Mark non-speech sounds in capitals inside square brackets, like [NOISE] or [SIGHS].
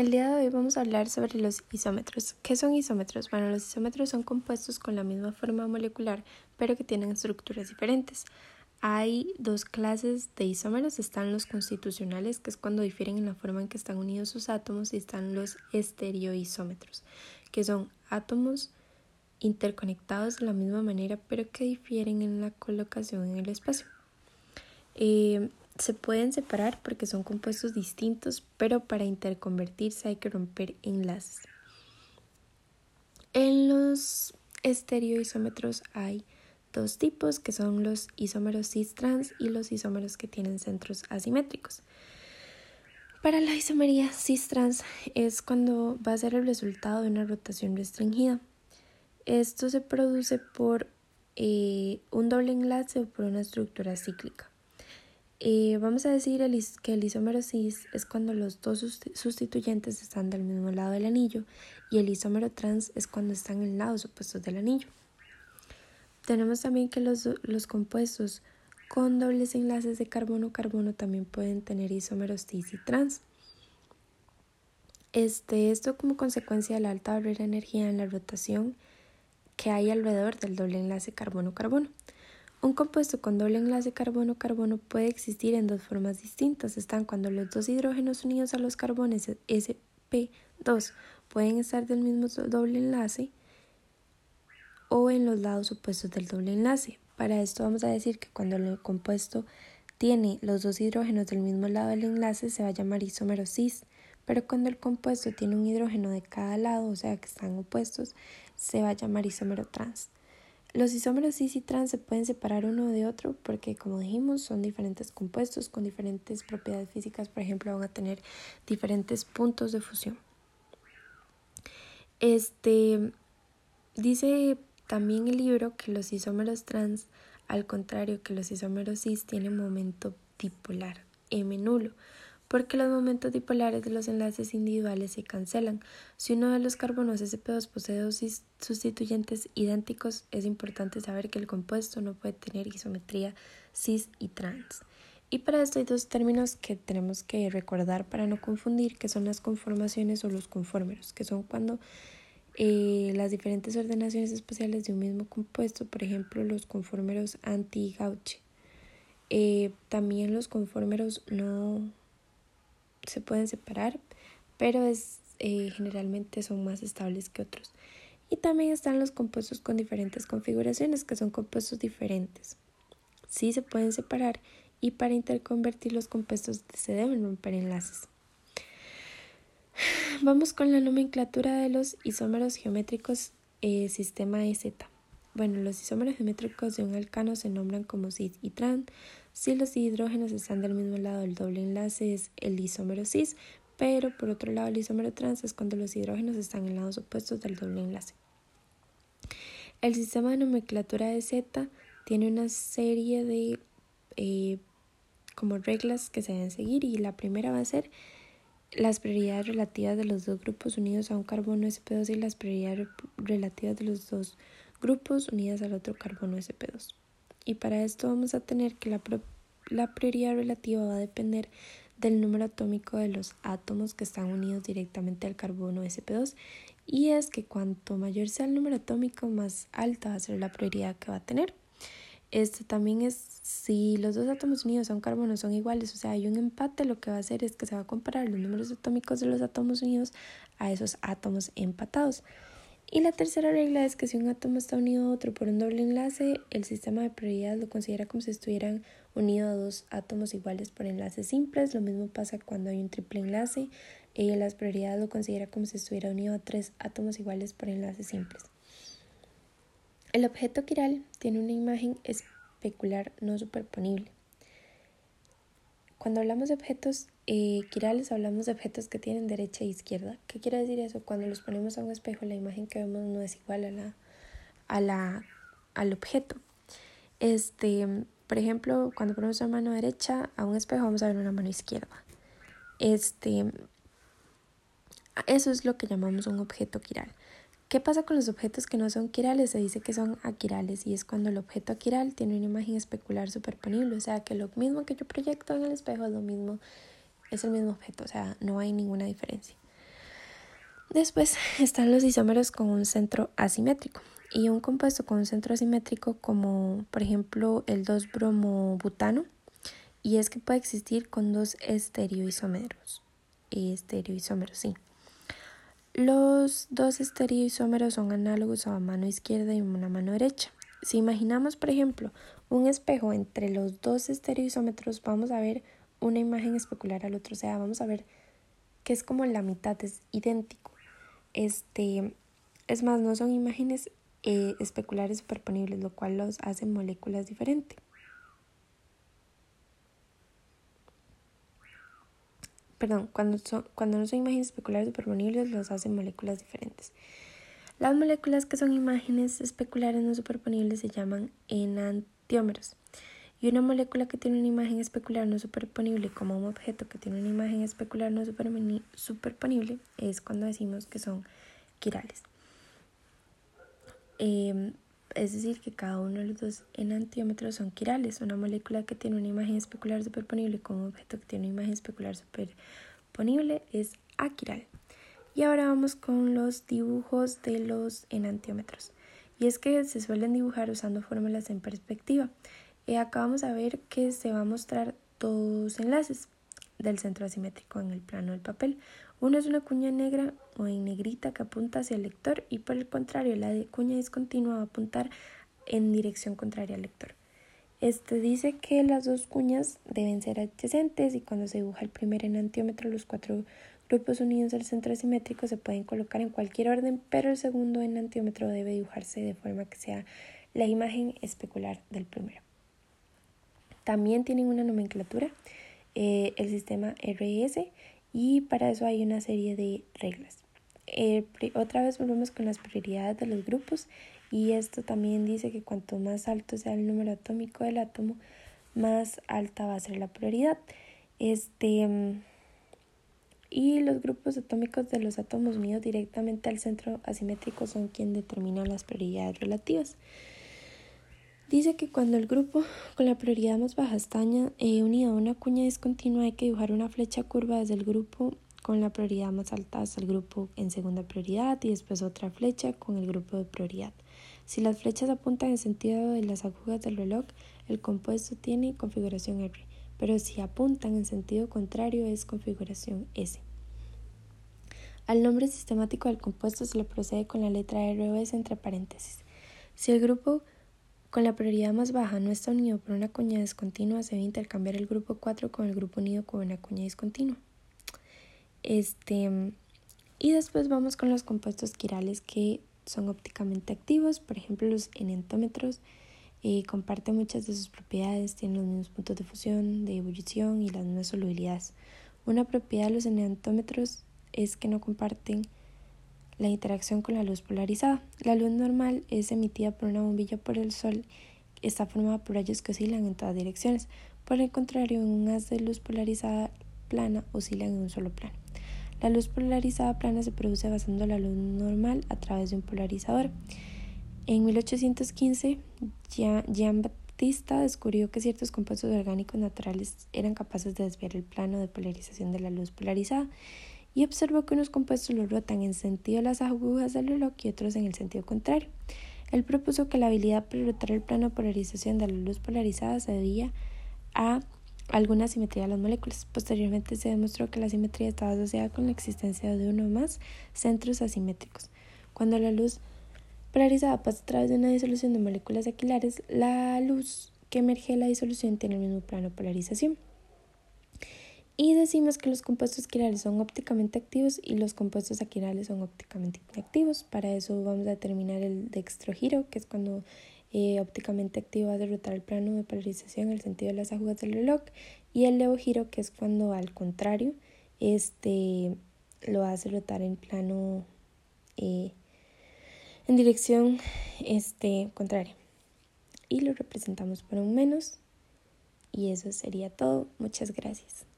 El día de hoy vamos a hablar sobre los isómetros. ¿Qué son isómetros? Bueno, los isómetros son compuestos con la misma forma molecular, pero que tienen estructuras diferentes. Hay dos clases de isómeros, están los constitucionales, que es cuando difieren en la forma en que están unidos sus átomos, y están los estereoisómetros, que son átomos interconectados de la misma manera, pero que difieren en la colocación en el espacio. Eh, se pueden separar porque son compuestos distintos, pero para interconvertirse hay que romper enlaces. En los estereoisómetros hay dos tipos que son los isómeros cis-trans y los isómeros que tienen centros asimétricos. Para la isomería cis-trans es cuando va a ser el resultado de una rotación restringida. Esto se produce por eh, un doble enlace o por una estructura cíclica. Eh, vamos a decir que el isómero cis es cuando los dos sustituyentes están del mismo lado del anillo y el isómero trans es cuando están en lados opuestos del anillo. Tenemos también que los, los compuestos con dobles enlaces de carbono-carbono también pueden tener isómeros cis y trans. Este, esto como consecuencia de la alta barrera de energía en la rotación que hay alrededor del doble enlace carbono-carbono. Un compuesto con doble enlace carbono-carbono puede existir en dos formas distintas. Están cuando los dos hidrógenos unidos a los carbones sp2 pueden estar del mismo doble enlace o en los lados opuestos del doble enlace. Para esto vamos a decir que cuando el compuesto tiene los dos hidrógenos del mismo lado del enlace se va a llamar isómero cis, pero cuando el compuesto tiene un hidrógeno de cada lado, o sea que están opuestos, se va a llamar isómero trans. Los isómeros cis y trans se pueden separar uno de otro porque, como dijimos, son diferentes compuestos con diferentes propiedades físicas. Por ejemplo, van a tener diferentes puntos de fusión. Este dice también el libro que los isómeros trans, al contrario que los isómeros cis, tienen momento dipolar, M nulo porque los momentos dipolares de los enlaces individuales se cancelan. Si uno de los carbonos sp2 posee dos sustituyentes idénticos, es importante saber que el compuesto no puede tener isometría cis y trans. Y para esto hay dos términos que tenemos que recordar para no confundir, que son las conformaciones o los conformeros, que son cuando eh, las diferentes ordenaciones espaciales de un mismo compuesto, por ejemplo los conformeros anti-Gauche. Eh, también los conformeros no se pueden separar, pero es, eh, generalmente son más estables que otros. Y también están los compuestos con diferentes configuraciones, que son compuestos diferentes. Sí se pueden separar y para interconvertir los compuestos se deben romper enlaces. [SIGHS] Vamos con la nomenclatura de los isómeros geométricos eh, sistema EZ. Bueno, los isómeros geométricos de un alcano se nombran como cis y trans. Si los hidrógenos están del mismo lado del doble enlace es el isómero cis, pero por otro lado el isómero trans es cuando los hidrógenos están en lados opuestos del doble enlace. El sistema de nomenclatura de Z tiene una serie de eh, como reglas que se deben seguir y la primera va a ser las prioridades relativas de los dos grupos unidos a un carbono sp2 y las prioridades relativas de los dos grupos unidas al otro carbono sp2. Y para esto vamos a tener que la, prioridad relativa va a depender del número atómico de los átomos que están unidos directamente al carbono sp2 y es que cuanto mayor sea el número atómico más alta va a ser la prioridad que va a tener. Este también es si los dos átomos unidos a un carbono son iguales, o sea, hay un empate, lo que va a hacer es que se va a comparar los números atómicos de los átomos unidos a esos átomos empatados. Y la tercera regla es que si un átomo está unido a otro por un doble enlace, el sistema de prioridad lo considera como si estuvieran unidos a dos átomos iguales por enlaces simples. Lo mismo pasa cuando hay un triple enlace. Y las prioridades lo considera como si estuviera unido a tres átomos iguales por enlaces simples. El objeto quiral tiene una imagen especular no superponible. Cuando hablamos de objetos eh, quirales, hablamos de objetos que tienen derecha e izquierda. ¿Qué quiere decir eso? Cuando los ponemos a un espejo, la imagen que vemos no es igual a la, a la, al objeto. Este, por ejemplo, cuando ponemos una mano derecha a un espejo, vamos a ver una mano izquierda. Este, eso es lo que llamamos un objeto quiral. ¿Qué pasa con los objetos que no son quirales? Se dice que son aquirales y es cuando el objeto aquiral tiene una imagen especular superponible, o sea que lo mismo que yo proyecto en el espejo es lo mismo, es el mismo objeto, o sea, no hay ninguna diferencia. Después [LAUGHS] están los isómeros con un centro asimétrico y un compuesto con un centro asimétrico como por ejemplo el 2-bromobutano y es que puede existir con dos estereoisómeros. Estereoisómeros, sí. Los dos estereoisómeros son análogos a mano izquierda y una mano derecha. Si imaginamos, por ejemplo, un espejo entre los dos estereoisómetros, vamos a ver una imagen especular al otro. O sea, vamos a ver que es como la mitad, es idéntico. Este, es más, no son imágenes eh, especulares superponibles, lo cual los hace moléculas diferentes. Perdón, cuando, son, cuando no son imágenes especulares superponibles, los hacen moléculas diferentes. Las moléculas que son imágenes especulares no superponibles se llaman enantiómeros. Y una molécula que tiene una imagen especular no superponible como un objeto que tiene una imagen especular no superponible es cuando decimos que son quirales. Em, es decir, que cada uno de los dos enantiómetros son quirales. Una molécula que tiene una imagen especular superponible como un objeto que tiene una imagen especular superponible es aquiral. Y ahora vamos con los dibujos de los enantiómetros. Y es que se suelen dibujar usando fórmulas en perspectiva. Y acá vamos a ver que se va a mostrar dos enlaces del centro asimétrico en el plano del papel. Uno es una cuña negra o en negrita que apunta hacia el lector y por el contrario la cuña discontinua va a apuntar en dirección contraria al lector. Este dice que las dos cuñas deben ser adyacentes y cuando se dibuja el primer enantiómetro los cuatro grupos unidos al centro asimétrico se pueden colocar en cualquier orden, pero el segundo enantiómetro debe dibujarse de forma que sea la imagen especular del primero. También tienen una nomenclatura, eh, el sistema RS y para eso hay una serie de reglas. Eh, otra vez volvemos con las prioridades de los grupos y esto también dice que cuanto más alto sea el número atómico del átomo, más alta va a ser la prioridad. Este, y los grupos atómicos de los átomos unidos directamente al centro asimétrico son quien determinan las prioridades relativas. Dice que cuando el grupo con la prioridad más baja está eh, unido a una cuña discontinua hay que dibujar una flecha curva desde el grupo con la prioridad más alta hasta el grupo en segunda prioridad y después otra flecha con el grupo de prioridad. Si las flechas apuntan en sentido de las agujas del reloj, el compuesto tiene configuración R, pero si apuntan en sentido contrario es configuración S. Al nombre sistemático del compuesto se le procede con la letra R o S entre paréntesis. Si el grupo con la prioridad más baja no está unido por una cuña discontinua, se debe intercambiar el grupo 4 con el grupo unido con una cuña discontinua. Este, y después vamos con los compuestos quirales que son ópticamente activos, por ejemplo los enantiómetros eh, comparten muchas de sus propiedades, tienen los mismos puntos de fusión, de ebullición y las mismas solubilidades. Una propiedad de los enantiómetros es que no comparten la interacción con la luz polarizada. La luz normal es emitida por una bombilla por el sol, está formada por rayos que oscilan en todas direcciones. Por el contrario, en un haz de luz polarizada plana oscilan en un solo plano. La luz polarizada plana se produce basando la luz normal a través de un polarizador. En 1815, Jean Baptista descubrió que ciertos compuestos orgánicos naturales eran capaces de desviar el plano de polarización de la luz polarizada y observó que unos compuestos lo rotan en sentido de las agujas del reloj y otros en el sentido contrario. Él propuso que la habilidad para rotar el plano de polarización de la luz polarizada se debía a alguna simetría de las moléculas. Posteriormente se demostró que la simetría estaba asociada con la existencia de uno o más centros asimétricos. Cuando la luz polarizada pasa a través de una disolución de moléculas aquilares, la luz que emerge de la disolución tiene el mismo plano de polarización. Y decimos que los compuestos quirales son ópticamente activos y los compuestos aquirales son ópticamente inactivos. Para eso vamos a determinar el dextrogiro, que es cuando eh, ópticamente activo va a derrotar el plano de polarización en el sentido de las agujas del reloj, y el levogiro, que es cuando al contrario este, lo hace rotar en plano eh, en dirección este, contraria. Y lo representamos por un menos. Y eso sería todo. Muchas gracias.